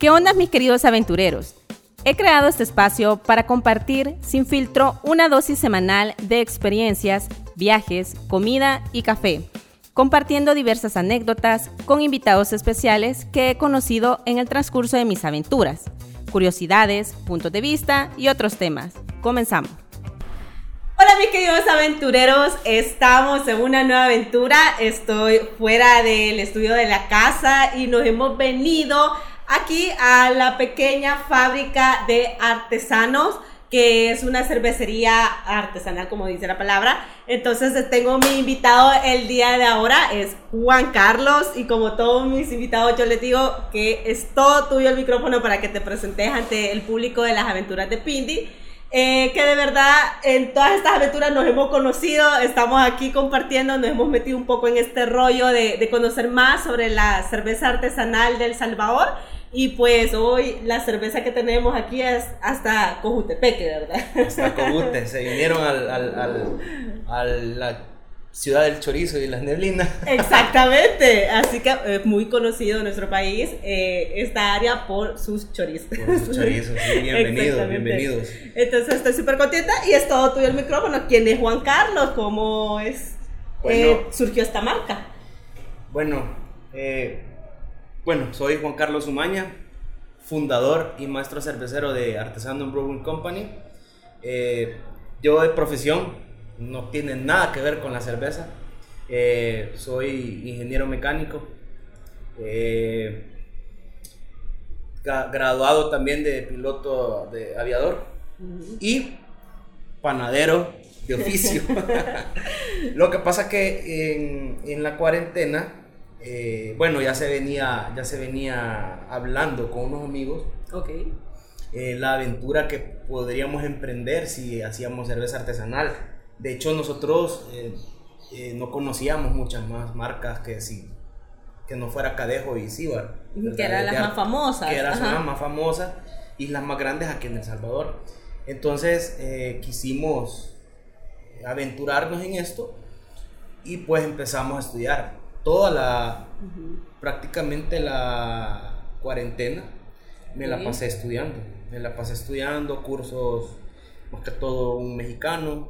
¿Qué onda mis queridos aventureros? He creado este espacio para compartir sin filtro una dosis semanal de experiencias, viajes, comida y café, compartiendo diversas anécdotas con invitados especiales que he conocido en el transcurso de mis aventuras, curiosidades, puntos de vista y otros temas. Comenzamos. Hola mis queridos aventureros, estamos en una nueva aventura, estoy fuera del estudio de la casa y nos hemos venido aquí a la pequeña fábrica de artesanos que es una cervecería artesanal, como dice la palabra. Entonces tengo mi invitado el día de ahora, es Juan Carlos, y como todos mis invitados, yo les digo que es todo tuyo el micrófono para que te presentes ante el público de las aventuras de Pindi. Eh, que de verdad en todas estas aventuras nos hemos conocido, estamos aquí compartiendo, nos hemos metido un poco en este rollo de, de conocer más sobre la cerveza artesanal del Salvador. Y pues hoy la cerveza que tenemos aquí es hasta Cojutepeque, ¿verdad? Hasta Cojute, se vinieron al, al, al, a la ciudad del chorizo y las neblinas. Exactamente, así que es muy conocido en nuestro país eh, esta área por sus chorizos. Por sus chorizos, sí, bienvenidos, bienvenidos. Entonces estoy súper contenta y es todo tuyo el micrófono. ¿Quién es Juan Carlos? ¿Cómo es? Bueno. eh, surgió esta marca? Bueno, eh, bueno, soy Juan Carlos Umaña, fundador y maestro cervecero de Artesano Brewing Company. Eh, yo de profesión no tiene nada que ver con la cerveza. Eh, soy ingeniero mecánico. eh, graduado también de piloto de aviador y panadero de oficio. Lo que pasa que en, en la cuarentena, eh, bueno, ya se venía, ya se venía hablando con unos amigos Ok. eh, la aventura que podríamos emprender si hacíamos cerveza artesanal. De hecho, nosotros eh, no conocíamos muchas más marcas que si que no fuera Cadejo y Cibar. Que eran las más famosas. que eran las más famosas y las más grandes aquí en El Salvador. Entonces eh, quisimos aventurarnos en esto y pues empezamos a estudiar. Toda la, prácticamente la cuarentena me la pasé estudiando. Me la pasé estudiando cursos, más que todo un mexicano,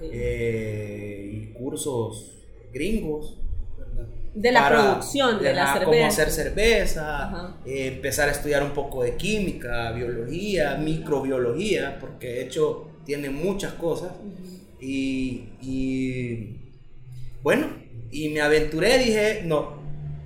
eh, y cursos gringos. ¿verdad? De la Para- producción de la cerveza. Cómo hacer cerveza, eh, empezar a estudiar un poco de química, biología, microbiología, porque de hecho tiene muchas cosas. Y, y, bueno, y me aventuré, dije, no,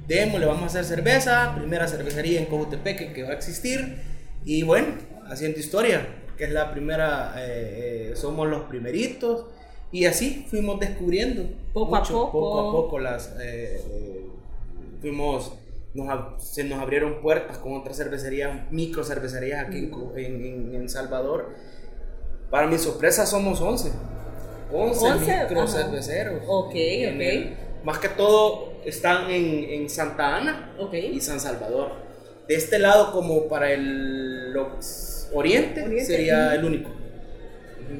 démosle, vamos a hacer cerveza, primera cervecería en Cojutepeque que va a existir. Y bueno, haciendo historia, que es la primera, eh, eh, somos los primeritos. Y así fuimos descubriendo Poco a poco. poco a poco las eh, eh, fuimos nos se nos abrieron puertas con otras cervecerías micro cervecerías aquí en Co- en, Salvador para mi sorpresa somos 11 11, 11, micro ajá. cerveceros Ok, ok. el- más que todo están en, en Santa Ana Ok. y San Salvador de este lado como para el oriente, Oriente, sería el único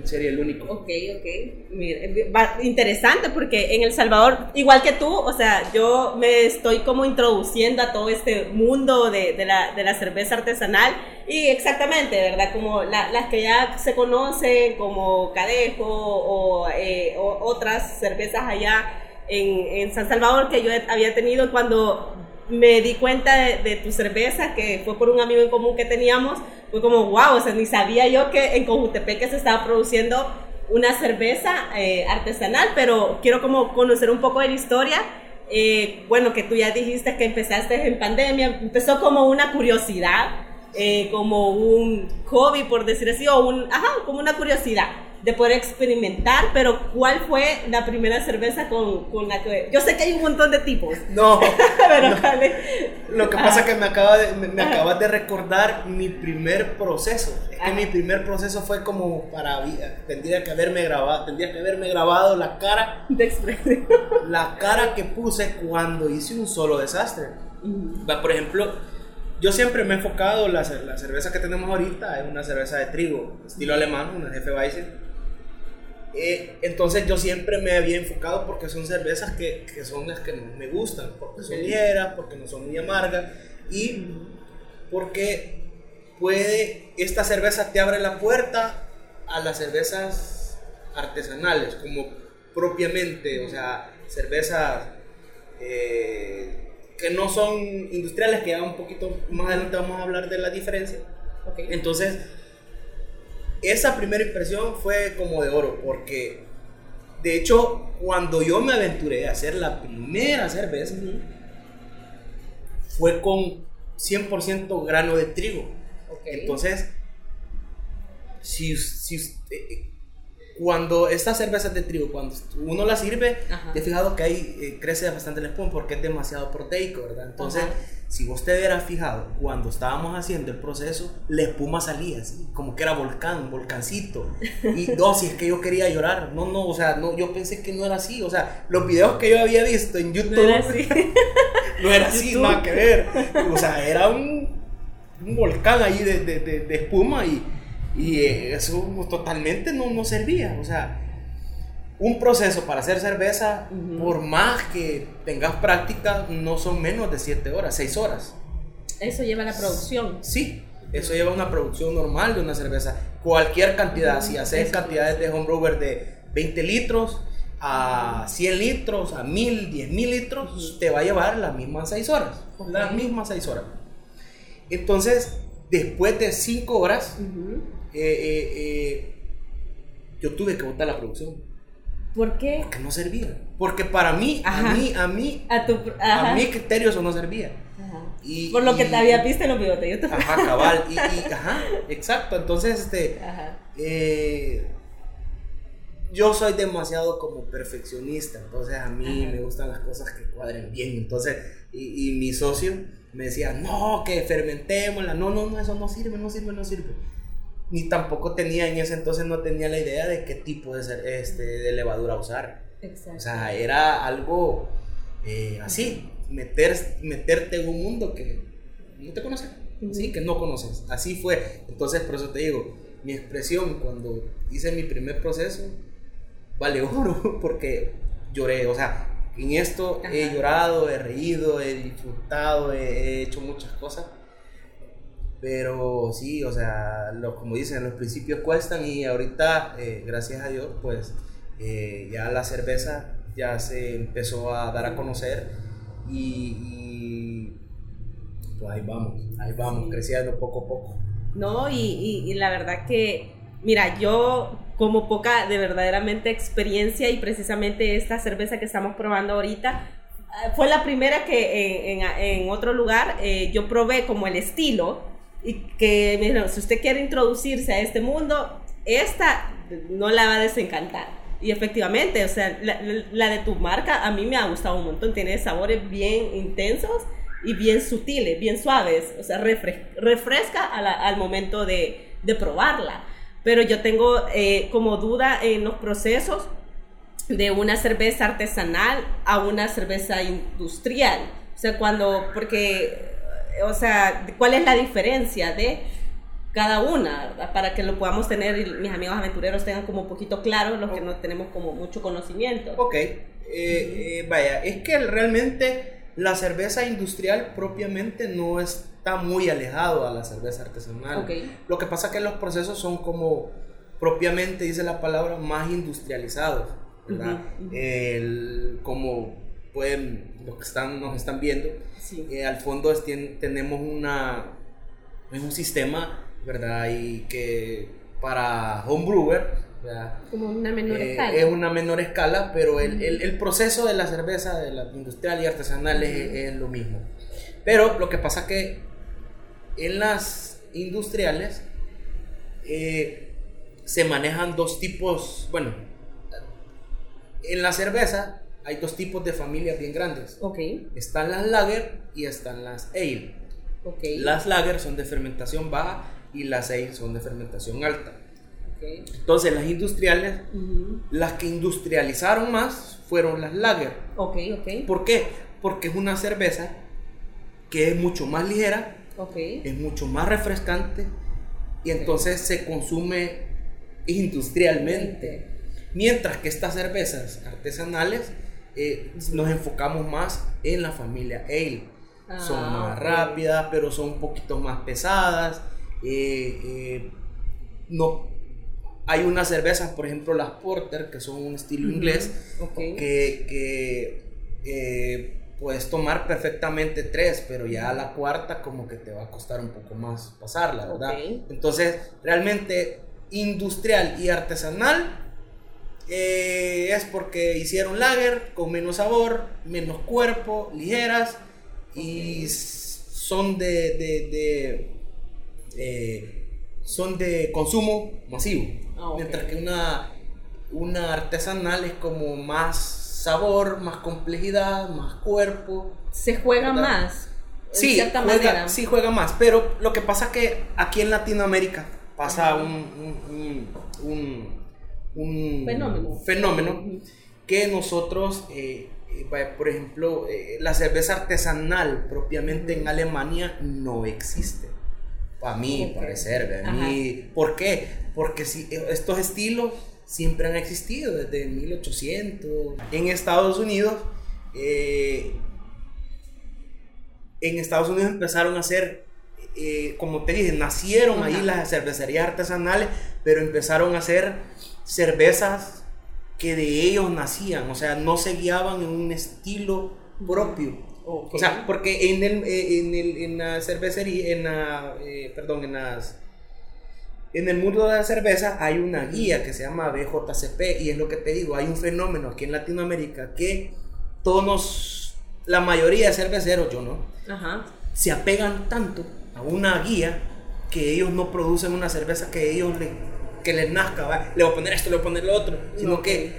sería el único Ok, ok. Mira, eh, va- interesante porque en El Salvador, igual que tú, o sea, yo me estoy como introduciendo a todo este mundo de, de la, de la cerveza artesanal y exactamente, ¿verdad? Como la- las que ya se conocen como Cadejo o, eh, o otras cervezas allá en, en San Salvador que yo había tenido cuando me di cuenta de, de tu cerveza, que fue por un amigo en común que teníamos, fue como, wow, o sea, ni sabía yo que en Cojutepeque se estaba produciendo una cerveza eh, artesanal, pero quiero como conocer un poco de la historia. Eh, bueno, que tú ya dijiste que empezaste en pandemia, empezó como una curiosidad, eh, como un hobby, por decir así, o un, ajá, como una curiosidad de poder experimentar, pero ¿cuál fue la primera cerveza con, con la que... Yo sé que hay un montón de tipos, no pero ¿cuál es? Lo que pasa es que me, acaba de, me, me acabas de recordar mi primer proceso. Es que mi primer proceso fue como para... Tendría que haberme grabado, tendría que haberme grabado la cara, de expresión. la cara que puse cuando hice un solo desastre. Va, Por ejemplo, yo siempre me he enfocado, la, la cerveza que tenemos ahorita es una cerveza de trigo, estilo alemán, una Jefe Weizen. Eh, entonces yo siempre me había enfocado porque son cervezas que, que son las que me gustan, porque son ligeras, porque no son muy amargas y porque puede, esta cerveza te abre la puerta a las cervezas artesanales, como propiamente, o sea, cervezas eh, que no son industriales, que ya un poquito más adelante vamos a hablar de la diferencia. Entonces, esa primera impresión fue como de oro, porque de hecho, cuando yo me aventuré a hacer la primera cerveza, fue con 100% grano de trigo. Entonces, si, si eh, cuando estas cervezas de trigo, cuando uno las sirve, te he fijado que ahí eh, crece bastante el espuma porque es demasiado proteico, ¿verdad? Entonces, si vos te hubieras fijado, cuando estábamos haciendo el proceso, la espuma salía así, como que era volcán, volcancito. Y no, si es que yo quería llorar, no, no, o sea, no, yo pensé que no era así, o sea, los videos que yo había visto en YouTube, no era así, no era así nada que ver, o sea, era un, un volcán ahí de, de, de espuma y y eso totalmente no, no servía. O sea, un proceso para hacer cerveza, por más que tengas práctica, no son menos de 7 horas, 6 horas. Eso lleva la producción. Sí, eso lleva una producción normal de una cerveza. Cualquier cantidad, si haces cantidades de homebrewer de 20 litros a 100 litros, a 1000, 10 mil litros, te va a llevar las mismas 6 horas. Las mismas 6 horas. Entonces, después de 5 horas, eh, eh, eh, yo tuve que botar la producción. ¿Por qué? Porque no servía. Porque para mí, a mí, a mí, a, tu, a mi criterio eso no servía. Y, Por lo que te había visto en los bigotes. Ajá, cabal. Y, ajá, exacto. Entonces, este, yo soy demasiado como perfeccionista. Entonces, a mí me gustan las cosas que cuadren bien. Entonces, y, y mi socio me decía, no, que fermentémosla. No, no, no, eso no sirve, no sirve, no sirve ni tampoco tenía en ese entonces no tenía la idea de qué tipo de, este, de levadura usar. Exacto. O sea, era algo eh, así, meter, meterte en un mundo que no te conoce, sí, que no conoces. Así fue. Entonces, por eso te digo, mi expresión cuando hice mi primer proceso vale oro porque lloré, o sea, en esto he llorado, he reído, he disfrutado, he hecho muchas cosas pero sí, o sea, lo, como dicen, los principios cuestan y ahorita, eh, gracias a Dios, pues eh, ya la cerveza ya se empezó a dar a conocer y, pues ahí vamos, ahí vamos, creciendo poco a poco. No, y, y, la verdad que, mira, yo como poca de verdaderamente experiencia y precisamente esta cerveza que estamos probando ahorita, eh, fue la primera que en, en, otro lugar yo probé como el estilo y que, mira, si usted quiere introducirse a este mundo, esta no la va a desencantar. Y efectivamente, o sea, la, de tu marca a mí me ha gustado un montón. Tiene sabores bien intensos y bien sutiles, bien suaves. O sea, refresca al momento de, de, probarla. Pero yo tengo eh, como duda en los procesos de una cerveza artesanal a una cerveza industrial. O sea, cuando, porque o sea, cuál es la diferencia de cada una, para que lo podamos tener y mis amigos aventureros tengan como un poquito claro, los que no tenemos como mucho conocimiento. Ok, eh, eh, vaya, es que realmente la cerveza industrial propiamente no está muy alejado a la cerveza artesanal. Lo que pasa es que los procesos son como propiamente dice la palabra más industrializados, ¿verdad? como pueden, los que están, nos están viendo, eh, al fondo tenemos una, es un sistema, ¿verdad? Y que para homebrewer, Como una menor eh, escala. Es una menor escala, pero el, el, el, proceso de la cerveza, de la industrial y artesanal es, lo mismo. Pero lo que pasa que en las industriales eh, se manejan dos tipos, bueno, en la cerveza hay dos tipos de familias bien grandes. Ok. Están las lager y están las ale. Okay. Las lager son de fermentación baja y las ale son de fermentación alta. Okay. Entonces las industriales, las que industrializaron más fueron las lager. ¿Por qué? Porque es una cerveza que es mucho más ligera, okay. es mucho más refrescante y entonces se consume industrialmente. Mientras que estas cervezas artesanales eh, nos enfocamos más en la familia ale. son Ah, más ok. rápidas, pero son un poquito más pesadas. Eh, eh, no, hay unas cervezas, por ejemplo, las Porter, que son un estilo inglés, que, que, eh, puedes tomar perfectamente tres, pero ya la cuarta como que te va a costar un poco más pasarla, ¿verdad? Entonces, realmente industrial y artesanal eh, es porque hicieron lager con menos sabor, menos cuerpo, ligeras y son de, de- de, eh, son de consumo masivo. Ah. Mientras que una, una artesanal es como más sabor, más complejidad, más cuerpo. Se juega ¿Verdad? más. Sí cierta juega, manera. sí juega más, pero lo que pasa que aquí en Latinoamérica pasa un, un, un, un- un Fenómeno. fenómeno que nosotros, eh, eh, por ejemplo, eh, la cerveza artesanal propiamente en Alemania no existe. A mi Ok. parecer, a mí, ¿por qué? Porque si, estos estilos siempre han existido desde 1800. En Estados Unidos, eh, en Estados Unidos empezaron a hacer, eh, como te dije, nacieron ahí las cervecerías artesanales, pero empezaron a hacer cervezas que de ellos nacían, o sea, no se guiaban en un estilo propio. Ok. O sea, porque en, el, eh, en, el, en la cervecería, en la, eh, perdón, en las... En el mundo de la cerveza hay una guía que se llama BJCP y es lo que te digo, hay un fenómeno aquí en Latinoamérica que todos nos, la mayoría de cerveceros, yo no, Ajá. se apegan tanto a una guía que ellos no producen una cerveza que ellos le, que les nazca, ¿va? le voy a poner esto, le voy a poner lo otro, sino que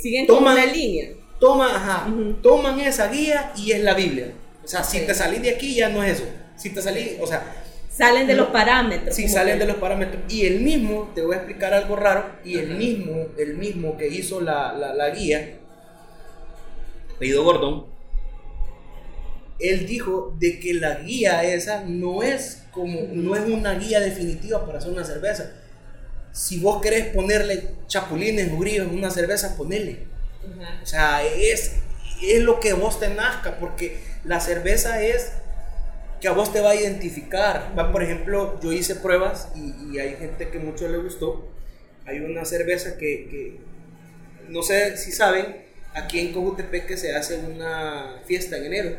Siguen Toman- una línea. toman, ajá, Ujú. toman esa guía y es la Biblia. O sea, si te salís de aquí ya no es eso. Si te salís, o sea, Salen de los parámetros. como salen que- de los parámetros. Y el mismo, te voy a explicar algo raro, y el mismo, el mismo que hizo la, la, la guía, apellido Gordon, él dijo de que la guía esa no es como, no es una guía definitiva para hacer una cerveza. Si vos querés ponerle chapulines o grillos en una cerveza, ponele. Ajá. O sea, es, es lo que vos te nazca, porque la cerveza es que a vos te va a identificar. Va, por ejemplo, yo hice pruebas y, y hay gente que mucho le gustó. Hay una cerveza que, que no sé si saben, aquí en Cojutepeque se hace una fiesta en enero,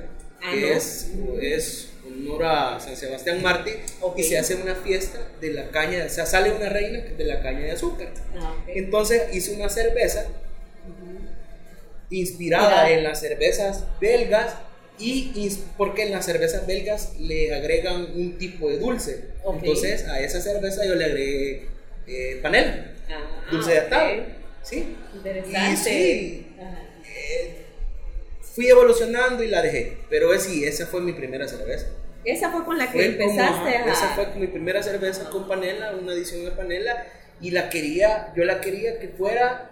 que ¿no? es, es honor a San Sebastián Mártir, Ok. y se hace una fiesta de la caña, o sea, sale una reina de la caña de azúcar. Ah, ok. Entonces hice una cerveza inspirada Mira. en las cervezas belgas y porque en las cervezas belgas le agregan un tipo de dulce. Ok. Entonces a esa cerveza yo le agregué eh, panela, Ah, dulce de atado. ¿sí? Interesante. Y sí. Ajá. Eh, fui evolucionando y la dejé, pero es, sí, esa fue mi primera cerveza. Esa fue con la que Fue como, empezaste a... Esa fue mi primera cerveza con panela, una edición de panela, y la quería, yo la quería que fuera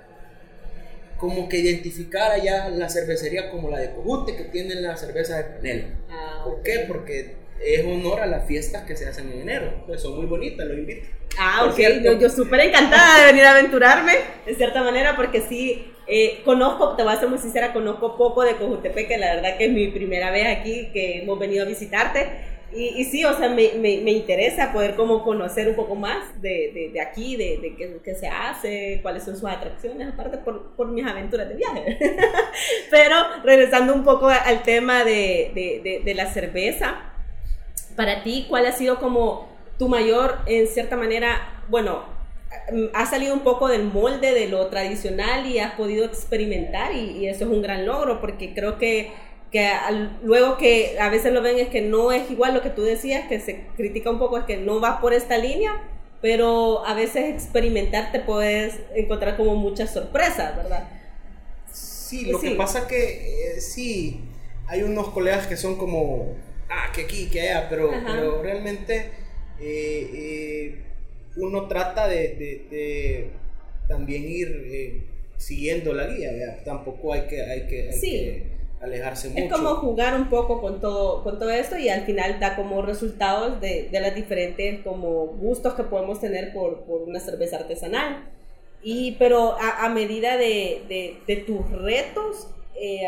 como que identificara ya la cervecería como la de Cojute, que tienen la cerveza de panela. Ah, ¿Por qué? Porque es honor a las fiestas que se hacen en enero. Pues son muy bonitas, los invito. Ah, Por ok. cierto. Yo, yo súper encantada de venir a aventurarme, de cierta manera, porque sí, eh, conozco, te voy a ser muy sincera, conozco poco de Cojutepeque, la verdad que es mi primera vez aquí que hemos venido a visitarte. Y, y sí, o sea, me, me, me interesa poder como conocer un poco más de, de, de aquí, de, de qué, qué se hace, cuáles son sus atracciones, aparte por, por mis aventuras de viaje. Pero regresando un poco al tema de, de, de, de la cerveza, para ti, ¿cuál ha sido como tu mayor, en cierta manera, bueno, has salido un poco del molde de lo tradicional y has podido experimentar y, y eso es un gran logro porque creo que, que al- luego que a veces lo ven es que no es igual lo que tú decías, que se critica un poco, es que no vas por esta línea, pero a veces experimentar te puedes encontrar como muchas sorpresas, ¿verdad? Sí, lo Sí. que pasa que eh, sí, hay unos colegas que son como, ah, que aquí, que allá, pero, pero realmente eh, eh, uno trata de, de- de también ir eh, siguiendo la guía, ¿verdad? tampoco hay que, hay que, hay Sí. que alejarse mucho. Es como jugar un poco con todo, con todo esto y al final da como resultados de, de las diferentes como gustos que podemos tener por, por una cerveza artesanal. Y, pero a, a medida de, de, de tus retos, eh,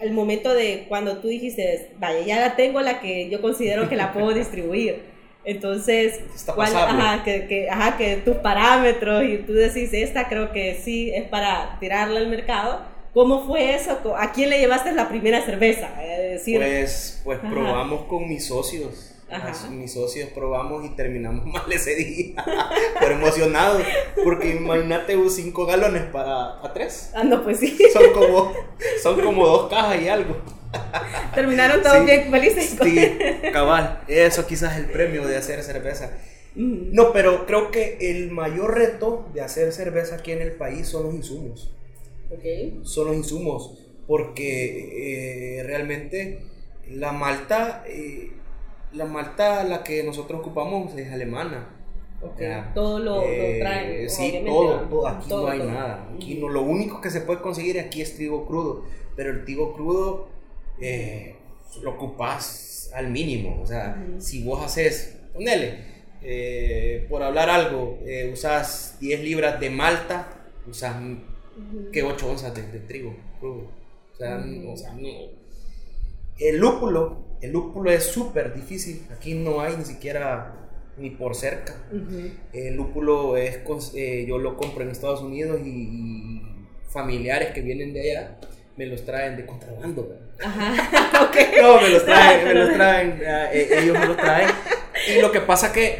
el momento de cuando tú dijiste, vaya, ya la tengo la que yo considero que la puedo distribuir. Entonces, ¿cuál, ajá, que, que, ajá, que tus parámetros y tú decís, esta creo que sí es para tirarla al mercado. ¿Cómo fue eso? ¿A quién le llevaste la primera cerveza? decir, pues, pues probamos con mis socios. Mis socios probamos y terminamos mal ese día. Pero emocionados. Porque imagínate 5 galones para a 3. Ah, no, pues sí. Son como, son como dos cajas y algo. Terminaron todos bien felices. Sí, cabal. Eso quizás es el premio de hacer cerveza. No, pero creo que el mayor reto de hacer cerveza aquí en el país son los insumos. Okay. Son los insumos. Porque eh, realmente la malta, eh, la malta la que nosotros ocupamos es alemana. todo lo, eh, traen. Sí, todo, todo, Aquí no hay nada. Aquí no, lo único que se puede conseguir aquí es trigo crudo. Pero el trigo crudo eh, lo ocupas al mínimo. O sea, si vos haces, ponele, eh, por hablar algo, eh, usas 10 libras de malta, usas que 8 onzas de, trigo O sea, el lúpulo, el lúpulo es súper difícil. Aquí no hay ni siquiera ni por cerca. El lúpulo es, yo lo compro en Estados Unidos y familiares que vienen de allá me los traen de contrabando. Ajá, okay. No, me los traen, me los traen, eh, ellos me los traen. Y lo que pasa que...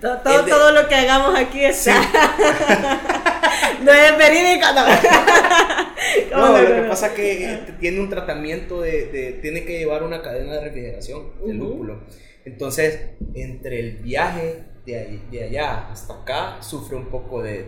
Todo, todo, lo que hagamos aquí está... no es verídico, no. no, lo que pasa que tiene un tratamiento de, de, Tiene que llevar una cadena de refrigeración, el lúpulo. Entonces, entre el viaje de, allá hasta acá sufre un poco de,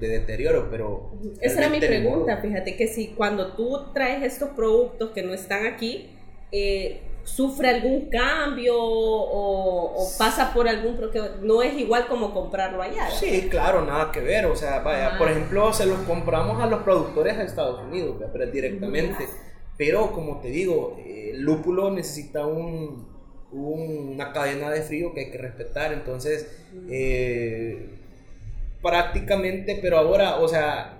deterioro, pero... Esa era mi pregunta, fíjate que si cuando tú traes estos productos que no están aquí, eh, sufre algún cambio o, pasa por algún porque no es igual como comprarlo allá. Sí, claro, nada que ver, o sea, vaya, por ejemplo, se los compramos a los productores de Estados Unidos, pero directamente, pero como te digo, el lúpulo necesita un una cadena de frío que hay que respetar. Entonces, eh, prácticamente, pero ahora, o sea,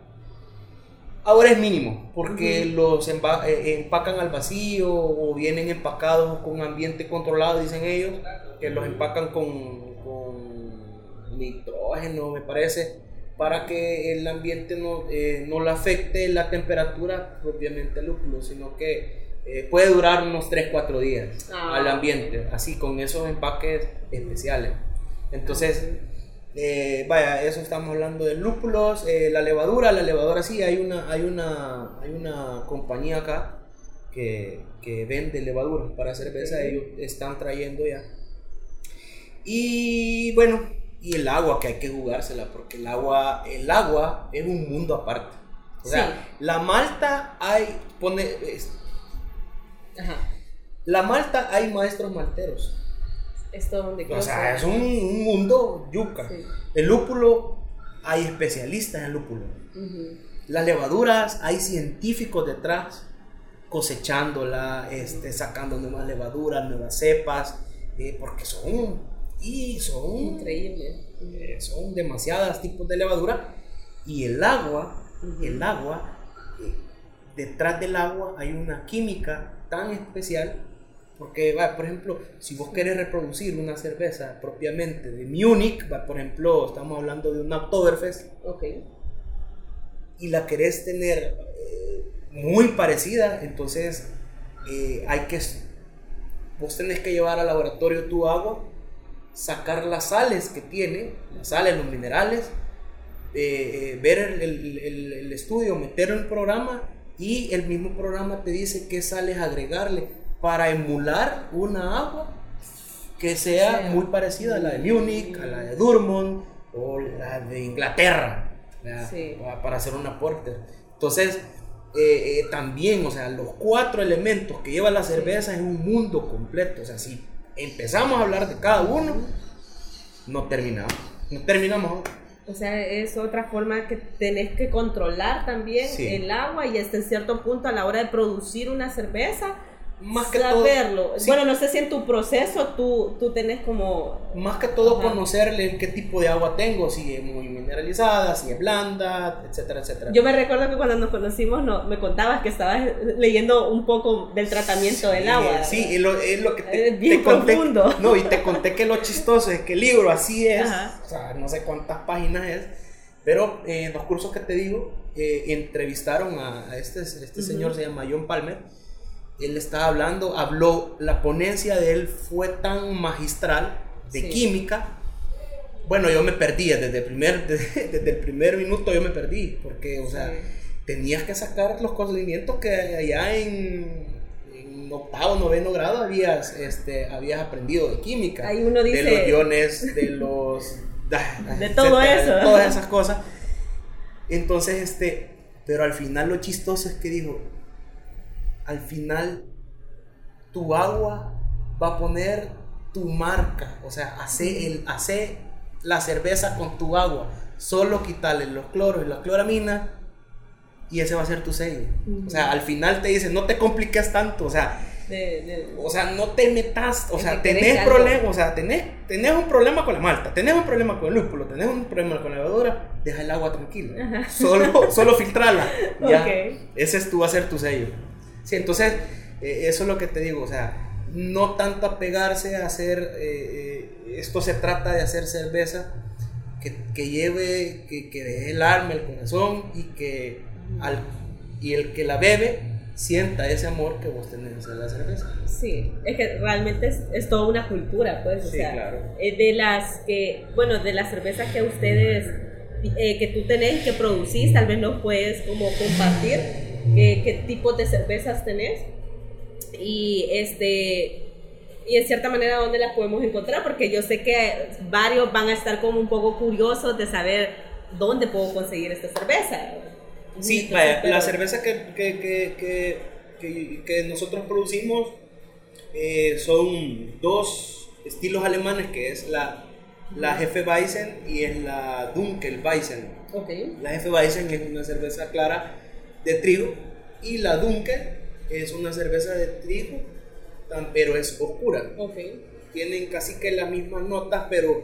ahora es mínimo, porque los eh, empacan al vacío o vienen empacados con ambiente controlado, dicen ellos, que los empacan con, con nitrógeno, me parece, para que el ambiente no, eh, no le afecte la temperatura propiamente al lúpulo, sino que eh, puede durar unos 3-4 días ah. al ambiente, así con esos empaques especiales. Entonces, eh, vaya, eso estamos hablando de lúpulos, eh, la levadura, la levadura sí, hay una, hay una, hay una compañía acá que, que vende levadura para cerveza, ellos están trayendo ya. Y bueno, y el agua que hay que jugársela, porque el agua, el agua es un mundo aparte. O sea, la malta hay, pone, la Malta hay maestros malteros. Esto donde O sea, es un, mundo yuca. El lúpulo, hay especialistas en lúpulo. Las levaduras, hay científicos detrás cosechándola, este, sacando nuevas levaduras, nuevas cepas, eh, porque son, y son, increíbles. Eh, son demasiados tipos de levadura. Y el agua, el agua, eh, detrás del agua hay una química tan especial porque, va, por ejemplo, si vos querés reproducir una cerveza propiamente de Múnich, va, por ejemplo, estamos hablando de una Oktoberfest, okay. y la querés tener eh, muy parecida, entonces eh, hay que, vos tenés que llevar al laboratorio tu agua, sacar las sales que tiene, las sales, los minerales, eh, ver el, el, el estudio, meterlo en el programa y el mismo programa te dice qué sales agregarle para emular una agua que sea muy parecida a la de Múnich, a la de Durmont o la de Inglaterra, para hacer una porter. Entonces, eh, eh, también, o sea, los cuatro elementos que lleva la cerveza es un mundo completo. O sea, si empezamos a hablar de cada uno, no terminamos. No terminamos. O sea, es otra forma que tenés que controlar también el agua y hasta en cierto punto a la hora de producir una cerveza, más que saberlo. todo. sí, Bueno, no sé si en tu proceso tú, tú tenés como... más que todo Ajá. conocerle qué tipo de agua tengo, si es muy mineralizada, si es blanda, etcétera, etcétera. Yo me recuerdo que cuando nos conocimos no, me contabas que estabas leyendo un poco del tratamiento del agua. Sí, es lo, es lo que te, Es bien te conté. profundo. No, y te conté que lo chistoso es que el libro así es, Ajá. o sea, no sé cuántas páginas es, pero eh, en los cursos que te digo, eh, entrevistaron a, a este, este señor, se llama John Palmer. Él estaba hablando, habló, la ponencia de él fue tan magistral de Sí. química. Bueno, yo me perdí desde el primer, desde, desde el primer minuto, yo me perdí, porque, o sea, Sí. tenías que sacar los conocimientos que allá en, en octavo, noveno grado habías, este, habías aprendido de química. Ahí uno dice- De los iones, de los... De todo eso. De todas esas cosas. Entonces, este, pero al final lo chistoso es que dijo, al final tu agua va a poner tu marca, o sea, hace, el, hace la cerveza con tu agua, solo quitarle los cloros y la cloramina y ese va a ser tu sello. O sea, al final te dice, no te compliques tanto, o sea, De- de- o sea, no te metas, o sea, tenés problemas, o sea, tenés, tenés un problema con la malta, tenés un problema con el lúpulo, tenés un problema con la levadura, deja el agua tranquila, solo, solo filtrala, ya, ese es tu, va a ser tu sello. Sí, entonces, eh, eso es lo que te digo, o sea, no tanto apegarse a hacer, eh, eh, esto se trata de hacer cerveza que, que lleve, que, que deje el alma, el corazón y que al, y el que la bebe sienta ese amor que vos tenés hacia la cerveza. Sí, es que realmente es, es toda una cultura, pues, o Sí, sea, claro. de las que, bueno, de las cervezas que ustedes, eh, que tú tenés que producís, tal vez nos puedes como compartir qué, qué tipos de cervezas tenés y este y en cierta manera dónde las podemos encontrar, porque yo sé que varios van a estar como un poco curiosos de saber dónde puedo conseguir esta cerveza. Sí, Entonces, vaya, pero- la cerveza que, que, que, que, que- que nosotros producimos eh, son dos estilos alemanes, que es la, la Hefeweizen y es la Dunkelweizen. Ok, La Hefeweizen es una cerveza clara de trigo y la Dunkel es una cerveza de trigo, pero es oscura. ok. Tienen casi que las mismas notas, pero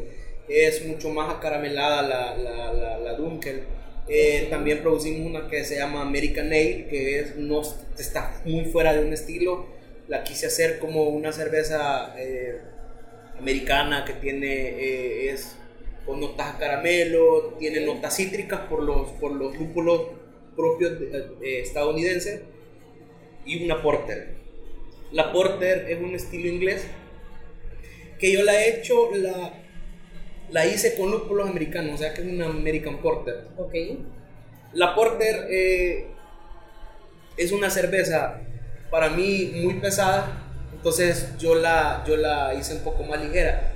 es mucho más acaramelada la, la, la, la Dunkel. Eh, también producimos una que se llama American Ale, que es, no, está muy fuera de un estilo. La quise hacer como una cerveza eh, americana que tiene, eh, es con notas a caramelo, tiene notas cítricas por los, por los lúpulos propios de- eh, estadounidenses y una porter. La porter es un estilo inglés que yo la he hecho, la, la hice con lúpulos americanos, o sea que es una American Porter. Ok. La Porter eh, es una cerveza para mí muy pesada, entonces yo la, yo la hice un poco más ligera.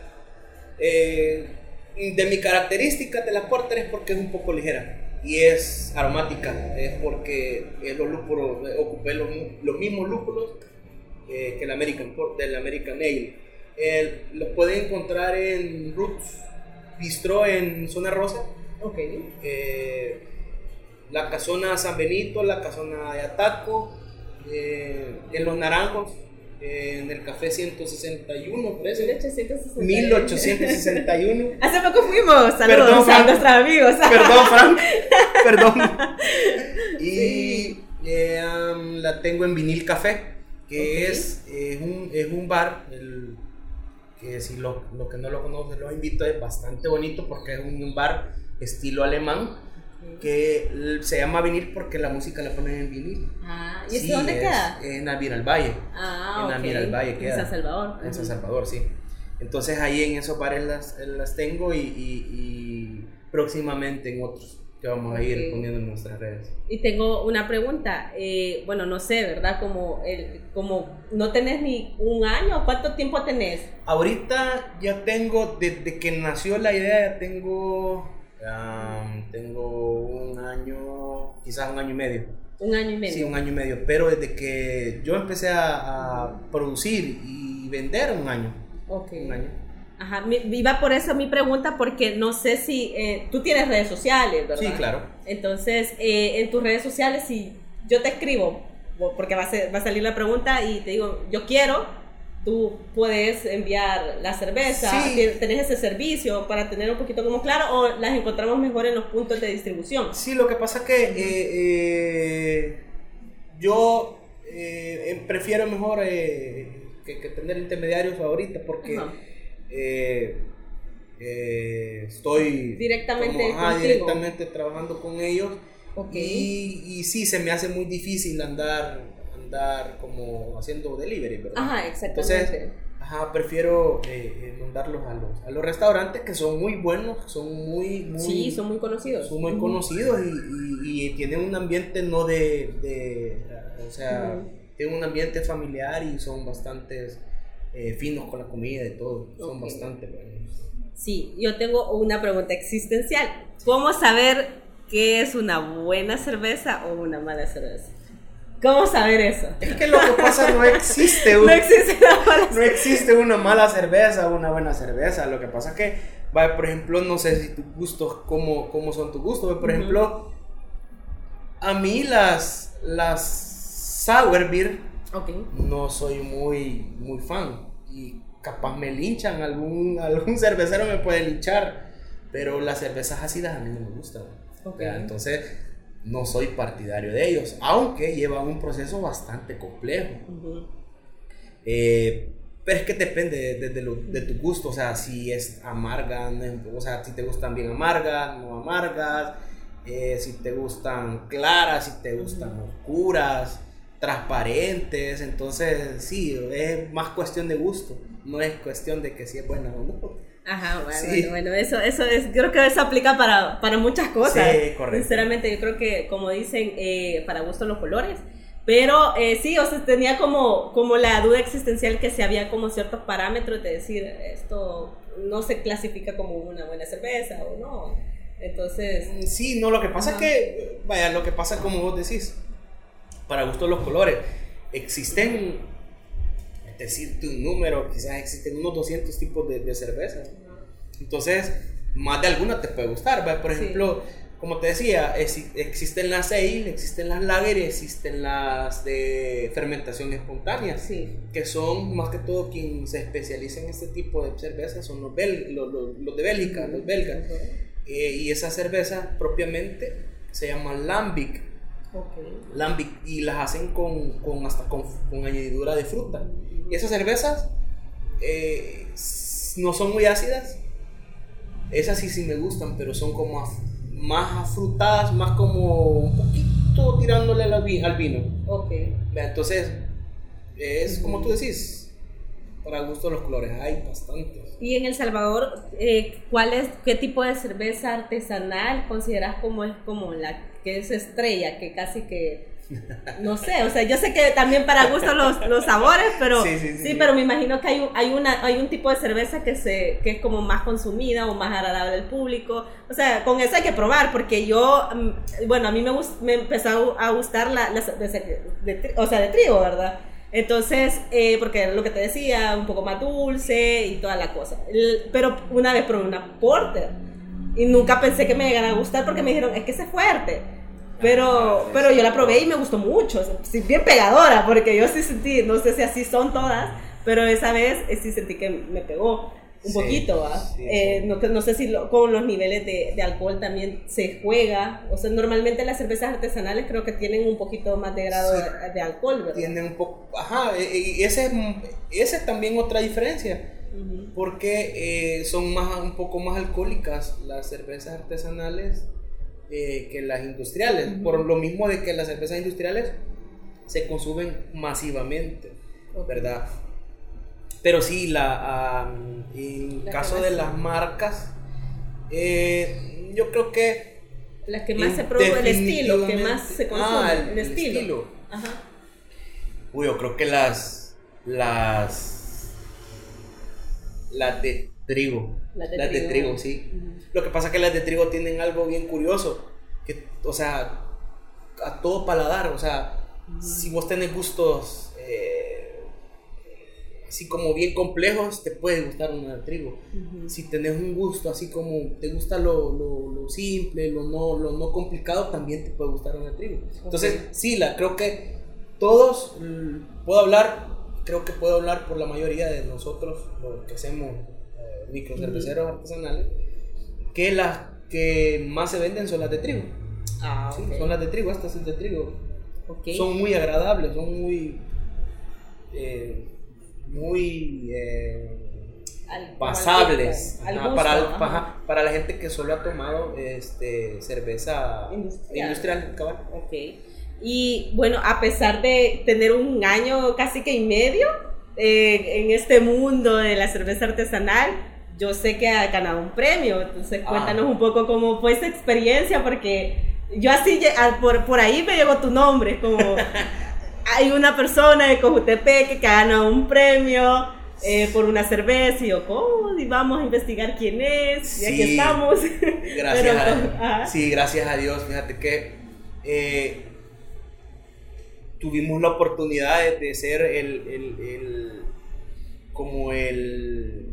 Eh, de mi característica de la Porter es porque es un poco ligera y es aromática, es porque es los lúpulos, eh, ocupé los, los mismos lúpulos eh, que el American del American Ale. Eh, los pueden encontrar en Roots Bistro en Zona Rosa. Ok. Eh, la casona San Benito, la casona de Ataco, en Los Naranjos, en el café 161, parece. 1861. 1861. Hace poco fuimos. Saludos Perdón, a Fran. nuestros amigos. Perdón, Frank. Perdón. Y eh, um, la tengo en Vinil Café, que es, es, un, es un bar. el- que si lo, lo que no lo conocen los invito, es bastante bonito porque es un bar estilo alemán que se llama vinil porque la música la ponen en vinil. Ah, ¿y Sí, dónde es queda? En Almiralvalle. Ah, en ok. Almiralvalle queda. En San Salvador. En San. Salvador, sí. Entonces ahí en esos bares las, las tengo y, y- y próximamente en otros que vamos a ir poniendo en nuestras redes. Y tengo una pregunta. eh, bueno, no sé, ¿verdad? Como, el, como no tenés ni un año, ¿cuánto tiempo tenés? Ahorita ya tengo, desde que nació la idea, ya tengo, am, tengo un año, quizás un año y medio. Un año y medio. Sí, un año y medio. Pero desde que yo empecé a, a producir y vender, un año. Ok. Un año. Ajá, iba por eso mi pregunta, porque no sé si eh, tú tienes redes sociales, ¿verdad? Sí, claro. Entonces, eh, en tus redes sociales, si yo te escribo, porque va a, ser- va a salir la pregunta y te digo, yo quiero, tú puedes enviar la cerveza, Sí. tenés ese servicio para tener un poquito como claro o las encontramos mejor en los puntos de distribución. Sí, lo que pasa es que eh, eh, yo eh, eh, prefiero mejor que, que tener intermediarios ahorita porque estoy Directamente como, ajá, contigo. directamente trabajando con ellos y sí, se me hace muy difícil andar, andar como haciendo delivery, ¿verdad? Ajá, exactamente. Entonces, ajá, prefiero eh, eh, mandarlos a los, a los restaurantes que son muy buenos, son muy, muy, sí, son muy conocidos. son muy conocidos y, y- y tienen un ambiente no de, de, o sea, tienen un ambiente familiar y son bastante finos con la comida y todo, son bastante buenos. Sí, yo tengo una pregunta existencial. ¿Cómo saber qué es una buena cerveza o una mala cerveza? ¿Cómo saber eso? Es que lo que pasa no existe un- No existe la mala no existe una mala cerveza o una buena cerveza. Lo que pasa es que, vaya, por ejemplo, no sé si tus gustos, cómo, cómo son tus gustos. Por Ujú. ejemplo, a mí las, las sour beer Ok. no soy muy, muy fan. Y capaz me linchan, algún, algún cervecero me puede linchar. Pero las cervezas ácidas a mí no me gustan. Ok. ¿verdad? Entonces, no soy partidario de ellos. Aunque llevan un proceso bastante complejo. Eh, pero es que depende de, de lo- de tu gusto, o sea, si es amarga, no o sea, si te gustan bien amargas, no amargas, eh, si te gustan claras, si te gustan oscuras, transparentes, entonces sí, es más cuestión de gusto, no es cuestión de que si es buena o no. Ajá, bueno, Sí. bueno, bueno, eso, eso es, creo que eso aplica para, para muchas cosas. Sí, correcto. Sinceramente, yo creo que, como dicen, eh, para gusto los colores. Pero eh, sí, o sea, tenía como, como la duda existencial que si había como ciertos parámetros de decir, esto no se clasifica como una buena cerveza o no. Entonces, Sí, no, lo que pasa Ajá. es que, vaya, lo que pasa como vos decís, para gusto los colores, existen, decirte un número, quizás existen unos 200 tipos de, de cervezas. Entonces, más de alguna te puede gustar. Por Sí. ejemplo, como te decía, exi- existen las ale, existen las lager y existen las de fermentación espontánea. sí. Que son más que todo quien se especializa en este tipo de cervezas, son los, bel- los, los- los de Bélgica, los belgas. Eh, y esa cerveza propiamente se llama Lambic. Ok. Lambic y las hacen con, con hasta con, con añadidura de fruta. Y esas cervezas eh, no son muy ácidas. Esas sí sí me gustan, pero son como af- más afrutadas, más como un poquito tirándole al, vi- al vino. Ok. Vea, Entonces, es como tú decís, para gusto de los colores, hay bastantes. Y en El Salvador, eh, ¿cuál es, qué tipo de cerveza artesanal consideras como es como la que es estrella, que casi que no sé, o sea, yo sé que también para gusto los, los sabores, pero Sí, sí, sí, sí. pero me imagino que hay un, hay una hay un tipo de cerveza que se que es como más consumida o más agradable al público. O sea, con eso hay que probar porque yo mm, bueno, a mí me me empezó a gustar la, la de, tri- o sea, de trigo, ¿verdad? Entonces, eh, porque lo que te decía, un poco más dulce y toda la cosa. El- pero una vez probé una porter y nunca pensé que me llegara a gustar porque me dijeron, es que ese es fuerte. Pero, Ah, pero yo la probé y me gustó mucho. sí, bien pegadora, porque yo sí sentí, no sé si así son todas, pero esa vez eh, sí sentí que me pegó un Sí, poquito. sí, Eh, no, no sé si lo- con los niveles de, de alcohol también se juega. O sea, normalmente las cervezas artesanales creo que tienen un poquito más de grado de, de alcohol, ¿verdad? Tienen un poco, ajá, y ese es, ese es también otra diferencia. Porque eh, son más, un poco más alcohólicas las cervezas artesanales eh, que las industriales, por lo mismo de que las cervezas industriales se consumen masivamente. ¿verdad? Pero sí, la, am, en Las caso de las marcas, eh, yo creo que... Las que más se produce, el estilo que más se consume, Ah, el, estilo. Ajá. Uy, yo creo que las. Las. Las de trigo. Las de las de trigo. sí. Lo que pasa es que las de trigo tienen algo bien curioso. Que, o sea, a todo paladar. O sea, si vos tenés gustos. eh, así como bien complejos, te puede gustar una de trigo. Si tenés un gusto así como te gusta lo, lo, lo simple, lo no, lo no complicado, también te puede gustar una trigo. Entonces, sí, la, creo que todos, mm, puedo hablar, creo que puedo hablar por la mayoría de nosotros, los que hacemos eh, microcerveceros artesanales, que las que más se venden son las de trigo. Ah, Sí, son las de trigo, estas son de trigo. Son muy agradables, son muy. eh, muy. eh, Al- pasables al ajá, gusto, para, para, para la gente que solo ha tomado este, cerveza Industrial. industrial cabal. Ok. Y bueno, a pesar de tener un año casi que y medio eh, en este mundo de la cerveza artesanal, yo sé que ha ganado un premio. Entonces, Ah. cuéntanos un poco cómo fue esa experiencia, porque yo así, por, por ahí me llegó tu nombre, como hay una persona de Cojutepeque que ha ganado un premio. eh, por una cerveza y yo, ¿cómo? Y vamos a investigar quién es, y aquí Sí. estamos. Gracias, Pero, a, sí, gracias a Dios. Fíjate que eh, tuvimos la oportunidad de, de ser el, el- el- como el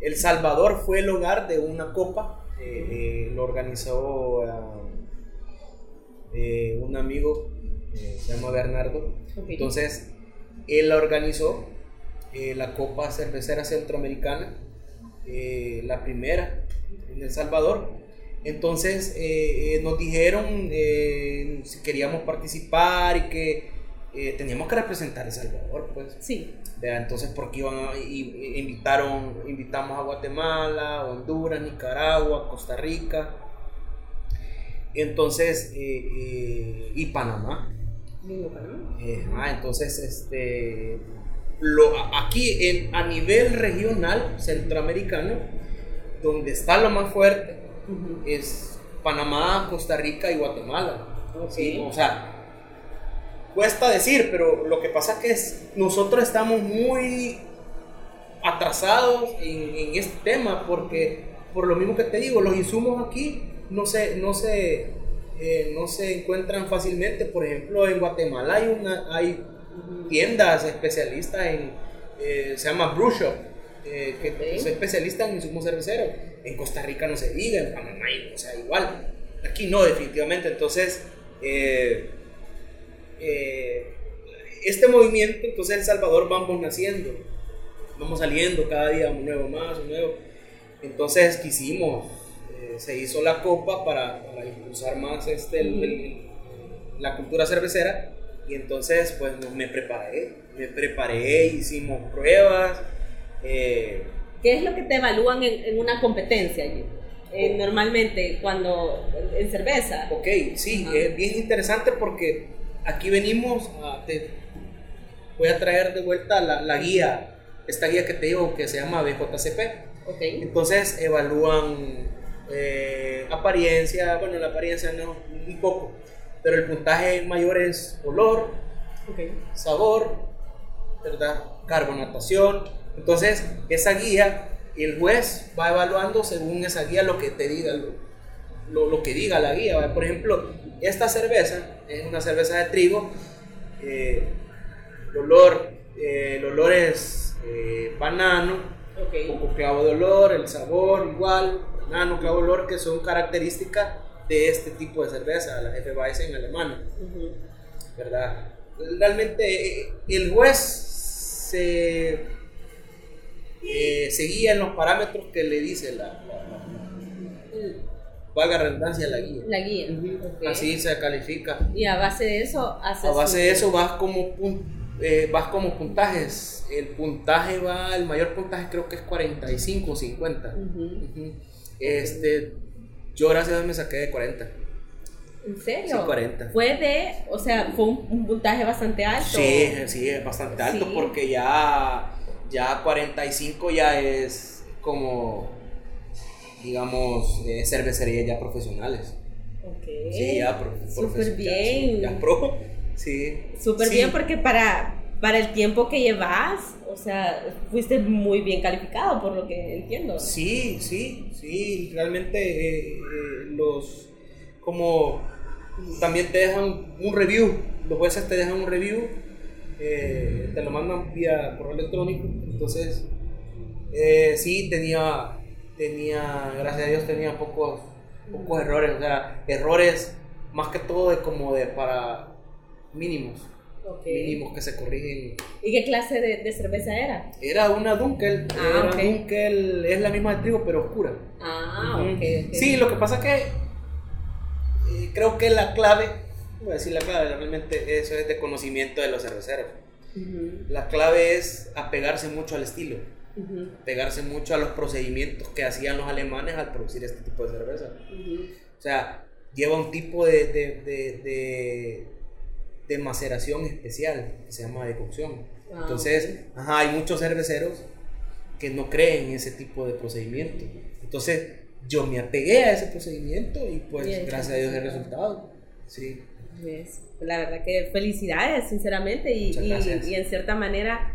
El Salvador fue el hogar de una copa. eh, eh, lo organizó ah, eh, un amigo, eh, se llama Bernardo. Entonces, él la organizó, eh, la Copa Cervecera Centroamericana, eh, la primera en El Salvador. Entonces, eh, eh, nos dijeron eh, si queríamos participar y que eh, teníamos que representar El Salvador, pues. Sí. Vea, entonces, porque iban a- y- y- invitaron, invitamos a Guatemala, Honduras, Nicaragua, Costa Rica. Entonces, y Panamá. Eh, ah, entonces, este, lo, aquí en, a nivel regional centroamericano, donde está lo más fuerte Es Panamá, Costa Rica y Guatemala. Sí, o sea, cuesta decir, pero lo que pasa que es, nosotros estamos muy atrasados en, en este tema porque, por lo mismo que te digo, los insumos aquí no se, no se, eh, no se encuentran fácilmente. Por ejemplo, en Guatemala hay, una, hay tiendas especialistas en, eh, se llama Brew Shop, eh, que Ok. es especialista en insumos cerveceros. En Costa Rica no se diga, en Panamá, o sea, igual. Aquí no, definitivamente. Entonces, eh, eh, este movimiento, entonces El Salvador vamos naciendo, vamos saliendo cada día un nuevo más, un nuevo. Entonces quisimos, eh, se hizo la copa para, para impulsar más este, el- el- la cultura cervecera y entonces pues me preparé, me preparé, hicimos pruebas. Eh, ¿Qué es lo que te evalúan en, en una competencia? Eh, normalmente, cuando en cerveza. Ok, sí, Ajá. es bien interesante porque aquí venimos a... te- voy a traer de vuelta la, la guía, esta guía que te digo que se llama BJCP. Ok. Entonces evalúan eh, apariencia, bueno, la apariencia no, un poco, pero el puntaje mayor es olor, sabor, ¿verdad? Carbonatación. Entonces, esa guía, el juez va evaluando según esa guía lo que te diga, lo, lo- lo que diga la guía. ¿va? Por ejemplo, esta cerveza es una cerveza de trigo. eh, el, olor, eh, el olor es eh, banano, Ok. poco clavo de olor, el sabor igual, banano, clavo de olor, que son características de este tipo de cerveza, la Hefeweizen alemana. Ujú. ¿verdad? Realmente eh, el juez se, eh, se guía en los parámetros que le dice la, la- la- valga redundancia la guía. La guía. Ujú. Ok. Así se califica. Y a base de eso haces. A base de eso vas como, pun- eh, vas como puntajes. El puntaje va, el mayor puntaje creo que es 45 o 50. Ujú. Ujú. Este, yo gracias a Dios me saqué de 40. ¿En serio? Sí, 40. Fue de, o sea, fue un, un puntaje bastante alto. Sí, sí, es bastante alto Sí. porque ya, ya 45 ya es como, digamos, eh, cervecerías ya profesionales. Ok. Sí, ya pro- Súper ya, bien. sí, Ya, pro. Sí. Súper Sí. bien porque para, para el tiempo que llevas, o sea, fuiste muy bien calificado por lo que entiendo. Sí, sí, sí, realmente eh, eh, los, como también te dejan un review, los jueces te dejan un review, eh, te lo mandan vía correo electrónico, entonces eh, sí tenía, tenía, gracias a Dios tenía pocos, pocos errores, o sea, errores más que todo de como de para, mínimos. Mínimos que se corrigen. ¿Y qué clase de, cerveza era? Era una Dunkel. Ah, era Dunkel, es la misma de trigo, pero oscura. Ah, ok. Sí, lo que pasa que eh, creo que la clave, voy a decir la clave, realmente eso es de conocimiento de los cerveceros. La clave es apegarse mucho al estilo. Apegarse mucho a los procedimientos que hacían los alemanes al producir este tipo de cerveza. O sea, lleva un tipo de, de, de, maceración especial que se llama decocción. Ah, Entonces, hay muchos cerveceros que no creen en ese tipo de procedimiento. Entonces, yo me apegué a ese procedimiento y pues gracias a Dios el resultado. Sí. La verdad que felicidades, sinceramente, y, y, en cierta manera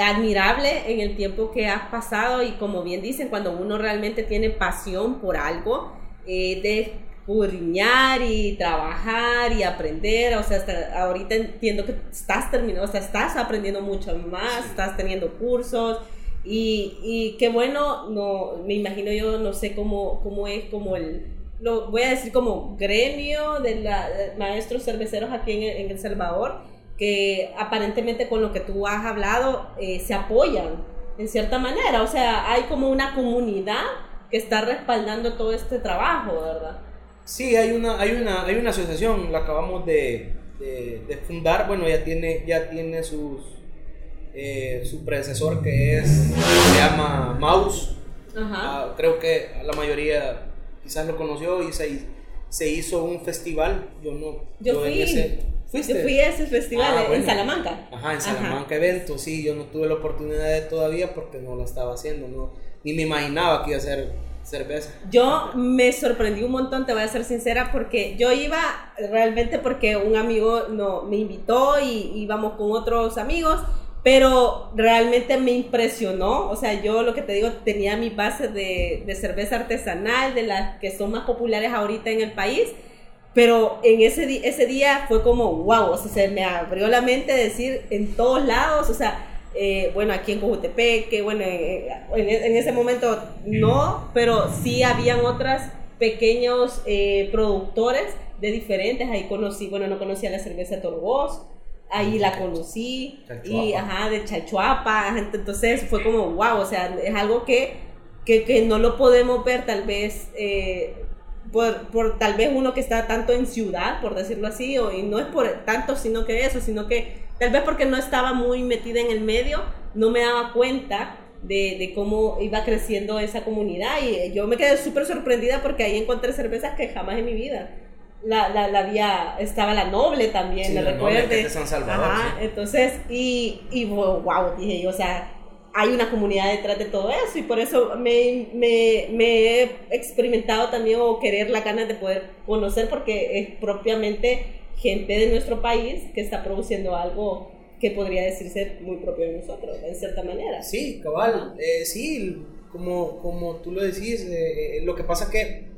admirable en el tiempo que has pasado y como bien dicen, cuando uno realmente tiene pasión por algo, eh, de escudriñar y trabajar y aprender, o sea, hasta ahorita entiendo que estás terminando, o sea, estás aprendiendo mucho más, estás teniendo cursos y, y qué bueno, no, me imagino yo, no sé cómo, cómo es como el, lo voy a decir como gremio de, la, maestros cerveceros aquí en, en, El Salvador, que aparentemente con lo que tú has hablado eh, se apoyan en cierta manera, o sea, hay como una comunidad que está respaldando todo este trabajo, ¿verdad? Sí, hay una, hay una, hay una asociación, la acabamos de, de, fundar, bueno, ya tiene, ya tiene sus, eh, su predecesor que es, se llama Maus. Ah, creo que la mayoría quizás lo conoció y se, se hizo un festival. Yo no. Yo, fui. Yo fui a ese festival ah, en Salamanca. Ajá, en Salamanca evento, sí, yo no tuve la oportunidad de todavía porque no lo estaba haciendo, no, ni me imaginaba que iba a ser cerveza. Yo me sorprendí un montón, te voy a ser sincera, porque yo iba realmente porque un amigo no, me invitó y íbamos con otros amigos, pero realmente me impresionó. O sea, yo lo que te digo, tenía mi base de, de cerveza artesanal, de las que son más populares ahorita en el país. Pero en ese, ese día fue como, wow, o sea, se me abrió la mente de decir en todos lados, o sea, eh, bueno, aquí en Cojutepec, que bueno, en, en, ese momento no, pero sí habían otros pequeños eh, productores de diferentes, ahí conocí, bueno, no conocía la cerveza Torgos, ahí la conocí, y ajá, de Chachuapa, entonces fue como, wow, o sea, es algo que, que, que no lo podemos ver tal vez... Eh, por, por, tal vez uno que está tanto en ciudad, por decirlo así, o, y no es por tanto sino que eso, sino que Tal vez porque no estaba muy metida en el medio, no me daba cuenta de, de, cómo iba creciendo esa comunidad. Y yo me quedé súper sorprendida porque ahí encontré cervezas que jamás en mi vida la, la, la había, estaba la noble también, me recuerdo. De San Salvador. entonces, y, y wow, dije yo, o sea, hay una comunidad detrás de todo eso y por eso me, me, me he experimentado también o querer la ganas de poder conocer porque es propiamente gente de nuestro país que está produciendo algo que podría decirse muy propio de nosotros, en cierta manera. Sí, cabal, eh, sí, como, como tú lo decís, eh, eh, lo que pasa que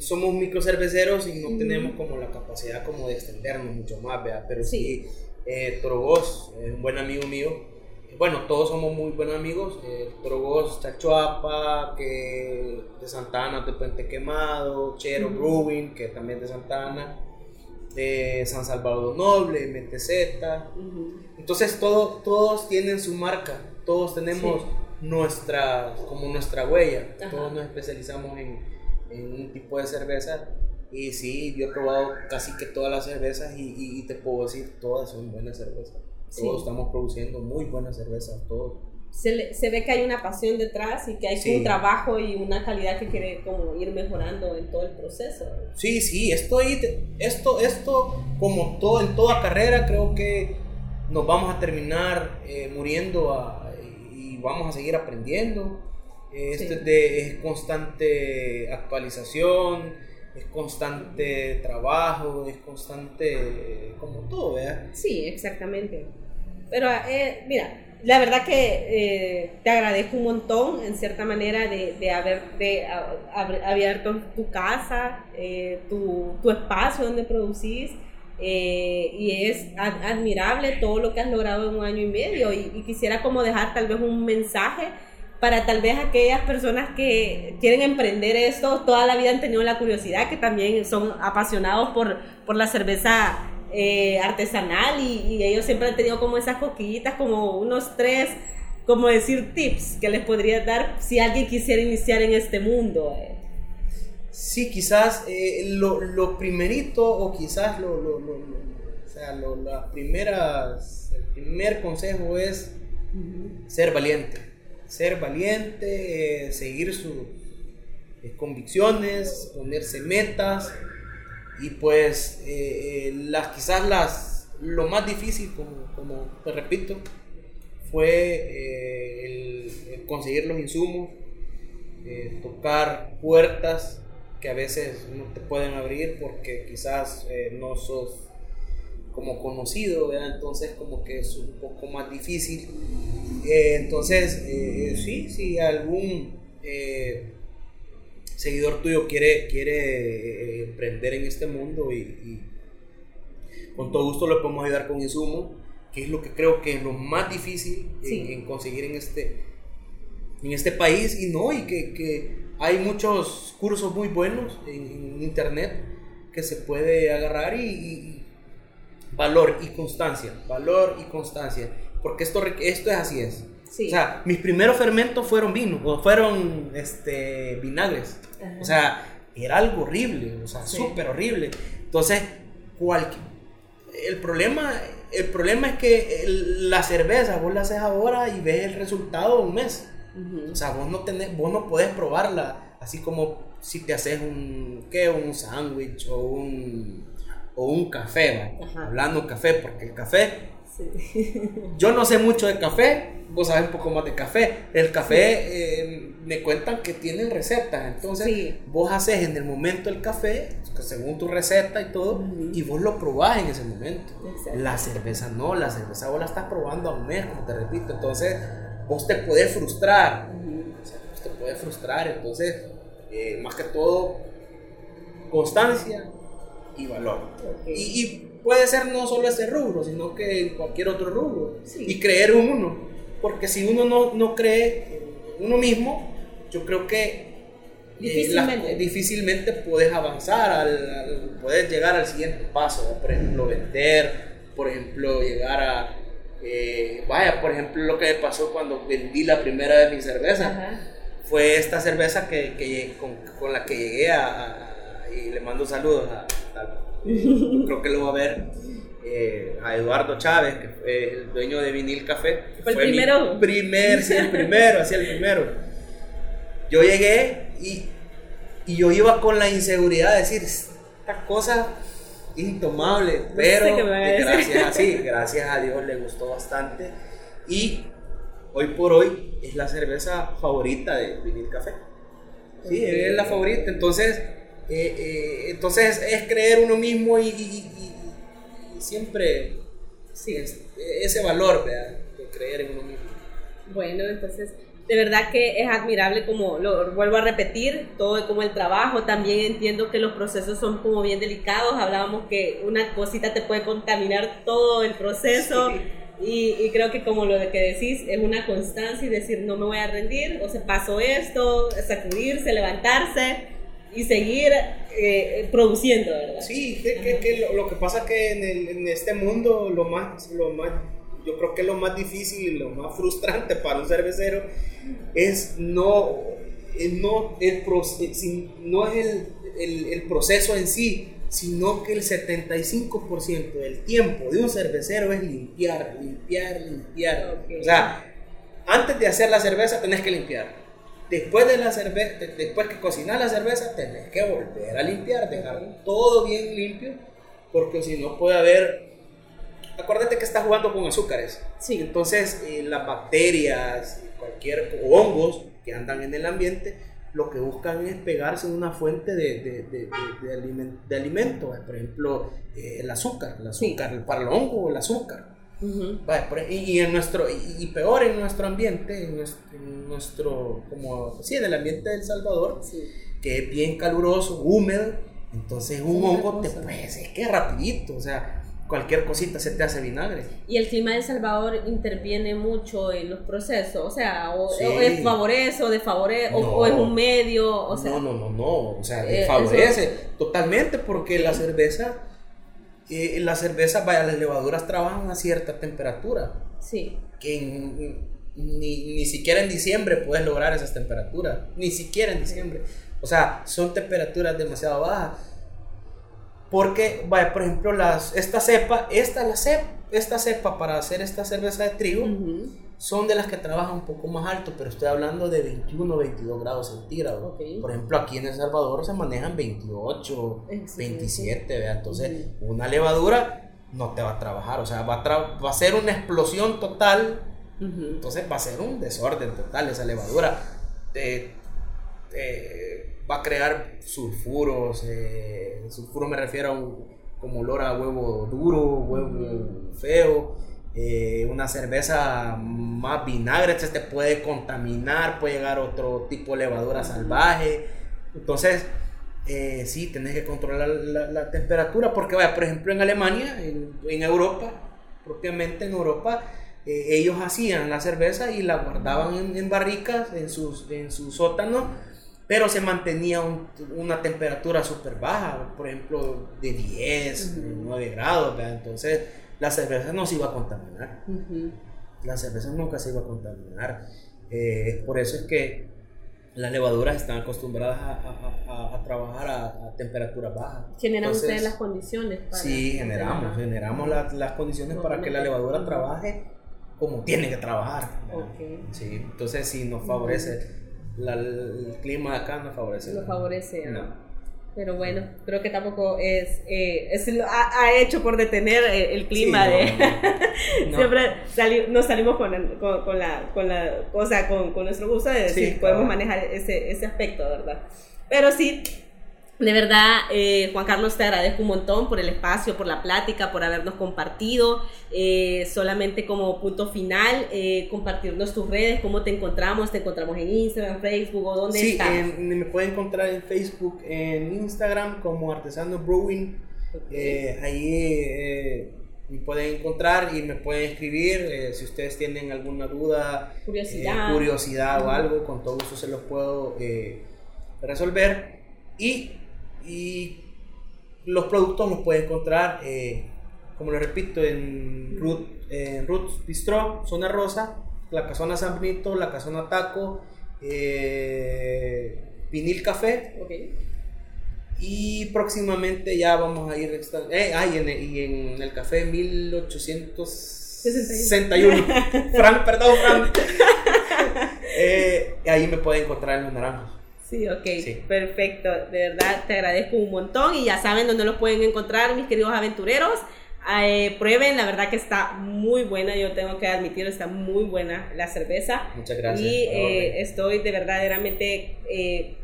somos microcerveceros y no tenemos como la capacidad como de extendernos mucho más, ¿vea? pero sí, sí Trogos, un buen amigo mío, bueno, todos somos muy buenos amigos. Eh, Drogos, Chachuapa, que de Santana, de Puente Quemado, Chero Brewing, que también de Santana, de San Salvador Noble, MTZ. Entonces todo, todos tienen su marca, todos tenemos nuestra, como nuestra huella, todos nos especializamos en, en, un tipo de cerveza. Y sí, yo he probado casi que todas las cervezas y, y te puedo decir, todas son buenas cervezas. Todos estamos produciendo muy buenas cervezas, todos. Se, se, ve que hay una pasión detrás y que hay un trabajo y una calidad que quiere como ir mejorando en todo el proceso. Sí, sí, esto, esto, esto como todo, en toda carrera creo que nos vamos a terminar eh, muriendo y vamos a seguir aprendiendo. Esto es, de, es constante actualización, es constante trabajo, es constante como todo, ¿verdad? Sí, exactamente. Pero eh, mira, la verdad que eh, te agradezco un montón, en cierta manera, de, de haber de, abierto tu casa, eh, tu, tu, espacio donde producís. Y es admirable todo lo que has logrado en un año y medio. Y, y, quisiera como dejar tal vez un mensaje para tal vez aquellas personas que quieren emprender esto, toda la vida han tenido la curiosidad, que también son apasionados por, por la cerveza eh, artesanal y, ellos siempre han tenido como esas coquillitas, como unos tres, como decir tips que les podría dar si alguien quisiera iniciar en este mundo. Eh. Sí, quizás eh, lo, lo, primerito o quizás lo, lo, lo o sea, las primeras, el primer consejo es ser valiente. Ser valiente, seguir sus eh, convicciones, ponerse metas y pues eh, eh, las quizás las lo más difícil como, como te repito fue el, conseguir los insumos tocar puertas que a veces no te pueden abrir porque quizás no sos como conocido, entonces como que es un poco más difícil. Eh, entonces, eh, sí, si algún eh, seguidor tuyo quiere, quiere emprender en este mundo y, con todo gusto lo podemos ayudar con insumos, que es lo que creo que es lo más difícil en, conseguir en este, en este país y no, y que, que hay muchos cursos muy buenos en, internet que se puede agarrar y valor y constancia, valor y constancia, porque esto, esto es así es. O sea, mis primeros fermentos fueron vino, o fueron este, vinagres. O sea, era algo horrible, o sea, súper horrible. Entonces, cualquier, el problema, el problema es que la cerveza vos la haces ahora y ves el resultado un mes. O sea, vos no, tenés, vos no podés probarla así como si te haces un, ¿qué? Un sándwich o un o un café, hablando café, porque el café, yo no sé mucho de café, vos sabes un poco más de café. El café eh, me cuentan que tienen recetas, entonces vos haces en el momento el café, según tu receta y todo, y vos lo probás en ese momento. La cerveza no, la cerveza vos la estás probando a un mes, como te repito, entonces vos te podés frustrar, vos te podés frustrar, entonces, eh, más que todo, constancia, y valor. Y, puede ser no solo ese rubro, sino que cualquier otro rubro. Y creer uno. Porque si uno no, no cree en uno mismo, yo creo que eh, difícilmente, puedes avanzar, al, puedes llegar al siguiente paso. Por ejemplo, vender, por ejemplo, llegar a... Eh, vaya, por ejemplo, lo que me pasó cuando vendí la primera de mi cerveza. Fue esta cerveza que, que con, con, la que llegué a y le mando saludos a, creo que lo va a ver eh, a Eduardo Chávez, que fue el dueño de Vinil Café. ¿Fue el primero? primer, sí, el primero, así el primero. Yo llegué y, y yo iba con la inseguridad de decir, esta cosa intomable, pero gracias, a, sí, gracias a Dios le gustó bastante. Y hoy por hoy es la cerveza favorita de Vinil Café. Sí, es la favorita, entonces eh, eh, entonces es creer uno mismo y, siempre sí, ese valor de creer en uno mismo. Bueno, entonces de verdad que es admirable como lo vuelvo a repetir, todo como el trabajo, también entiendo que los procesos son como bien delicados, hablábamos que una cosita te puede contaminar todo el proceso. Y, y, creo que como lo que decís, es una constancia y decir, no me voy a rendir, o se pasó esto, sacudirse, levantarse, y seguir eh, produciendo, ¿verdad? Sí, que, que, lo, que pasa es que en, en, este mundo lo más, lo más, yo creo que lo más difícil y lo más frustrante para un cervecero es no, no, el, no es el, el, el proceso en sí, sino que el 75% del tiempo de un cervecero es limpiar, limpiar, limpiar. O sea, antes de hacer la cerveza tenés que limpiar Después de la cerveza, después que cocinas la cerveza, tenés que volver a limpiar, dejar todo bien limpio, porque si no puede haber. Acuérdate que estás jugando con azúcares. Sí. Entonces, eh, las bacterias, cualquier hongos que andan en el ambiente, lo que buscan es pegarse en una fuente de, de, de, de alimento. Por ejemplo, eh, el azúcar. El azúcar, para el hongo, el azúcar y, en nuestro, y, peor en nuestro ambiente, en nuestro, como, sí, en el ambiente del Salvador, que es bien caluroso, húmedo, entonces un hongo te pues, es que rapidito, o sea, cualquier cosita se te hace vinagre. Y el clima de El Salvador interviene mucho en los procesos, o sea, o, es favorece o desfavorece, o, es un medio, o sea. No, no, no, no, o sea, eh, favorece totalmente porque la cerveza, eh, la cerveza, vaya, las levaduras trabajan a cierta temperatura. Sí. Que ni, ni siquiera en diciembre puedes lograr esas temperaturas, ni siquiera en diciembre. O sea, son temperaturas demasiado bajas porque, vaya, por ejemplo, las, esta cepa, esta, la cepa, esta cepa para hacer esta cerveza de trigo, son de las que trabajan un poco más alto, pero estoy hablando de 21 22 grados centígrados. Por ejemplo, aquí en El Salvador se manejan 28, 27, entonces una levadura no te va a trabajar, o sea, va a, va a ser una explosión total, entonces va a ser un desorden total esa levadura va a crear sulfuros. Eh, sulfuro me refiero a un, como olor a huevo duro, huevo feo. Eh, una cerveza más vinagre, este te puede contaminar, puede llegar otro tipo de levadura salvaje. Entonces, eh, sí, tenés que controlar la, temperatura, porque vaya, por ejemplo, en Alemania, en, Europa, propiamente en Europa, eh, ellos hacían la cerveza y la guardaban en, en barricas, en sus, en sus sótanos, pero se mantenía una temperatura súper baja, por ejemplo, de 10, 9 grados, entonces la cerveza no se iba a contaminar. La cerveza nunca se iba a contaminar. Eh, por eso es que las levaduras están acostumbradas a, trabajar a, temperaturas bajas. ¿Generan ustedes las condiciones? Para sí, generamos, generamos las condiciones para que la levadura trabaje como tiene que trabajar. Sí, entonces sí nos favorece el clima acá no favorece. No favorece. No. Pero bueno, creo que tampoco es, eh, es ha, hecho por detener el, clima de... Siempre nos salimos con, con, la, con la cosa, con, con nuestro gusto de decir, podemos manejar ese, ese aspecto, ¿verdad? Pero sí, de verdad, eh, Juan Carlos, te agradezco un montón por el espacio, por la plática, por habernos compartido. Eh, solamente como punto final, eh, compartirnos tus redes, cómo te encontramos, te encontramos en Instagram, Facebook o dónde sí, me pueden encontrar en Facebook, en Instagram como Artesano Brewing. ahí me pueden encontrar y me pueden escribir si ustedes tienen alguna duda, curiosidad, curiosidad o algo, con todo gusto se los puedo resolver. Y y los productos los puede encontrar, eh, como lo repito, en, Ruth, en Roots Bistro, Zona Rosa, la Casona San Benito, la Casona Taco, eh, Vinil Café. Y próximamente ya vamos a ir. Eh, ah, y, en, y en el café 1861. Frank, perdón, Frank. eh, ahí me pueden encontrar en los naranjos. Sí, ok, perfecto. De verdad te agradezco un montón y ya saben dónde los pueden encontrar, mis queridos aventureros. Eh, prueben, la verdad que está muy buena, yo tengo que admitir, está muy buena la cerveza. Muchas gracias. Y eh, estoy de verdaderamente eh,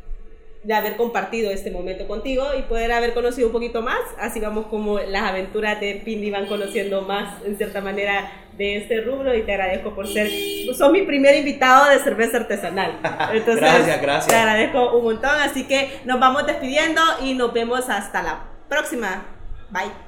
de haber compartido este momento contigo y poder haber conocido un poquito más. Así vamos como las aventuras de Pindi van conociendo más en cierta manera de este rubro y te agradezco por ser, sos mi primer invitado de cerveza artesanal. Entonces, gracias, gracias. Te agradezco un montón, así que nos vamos despidiendo y nos vemos hasta la próxima. Bye.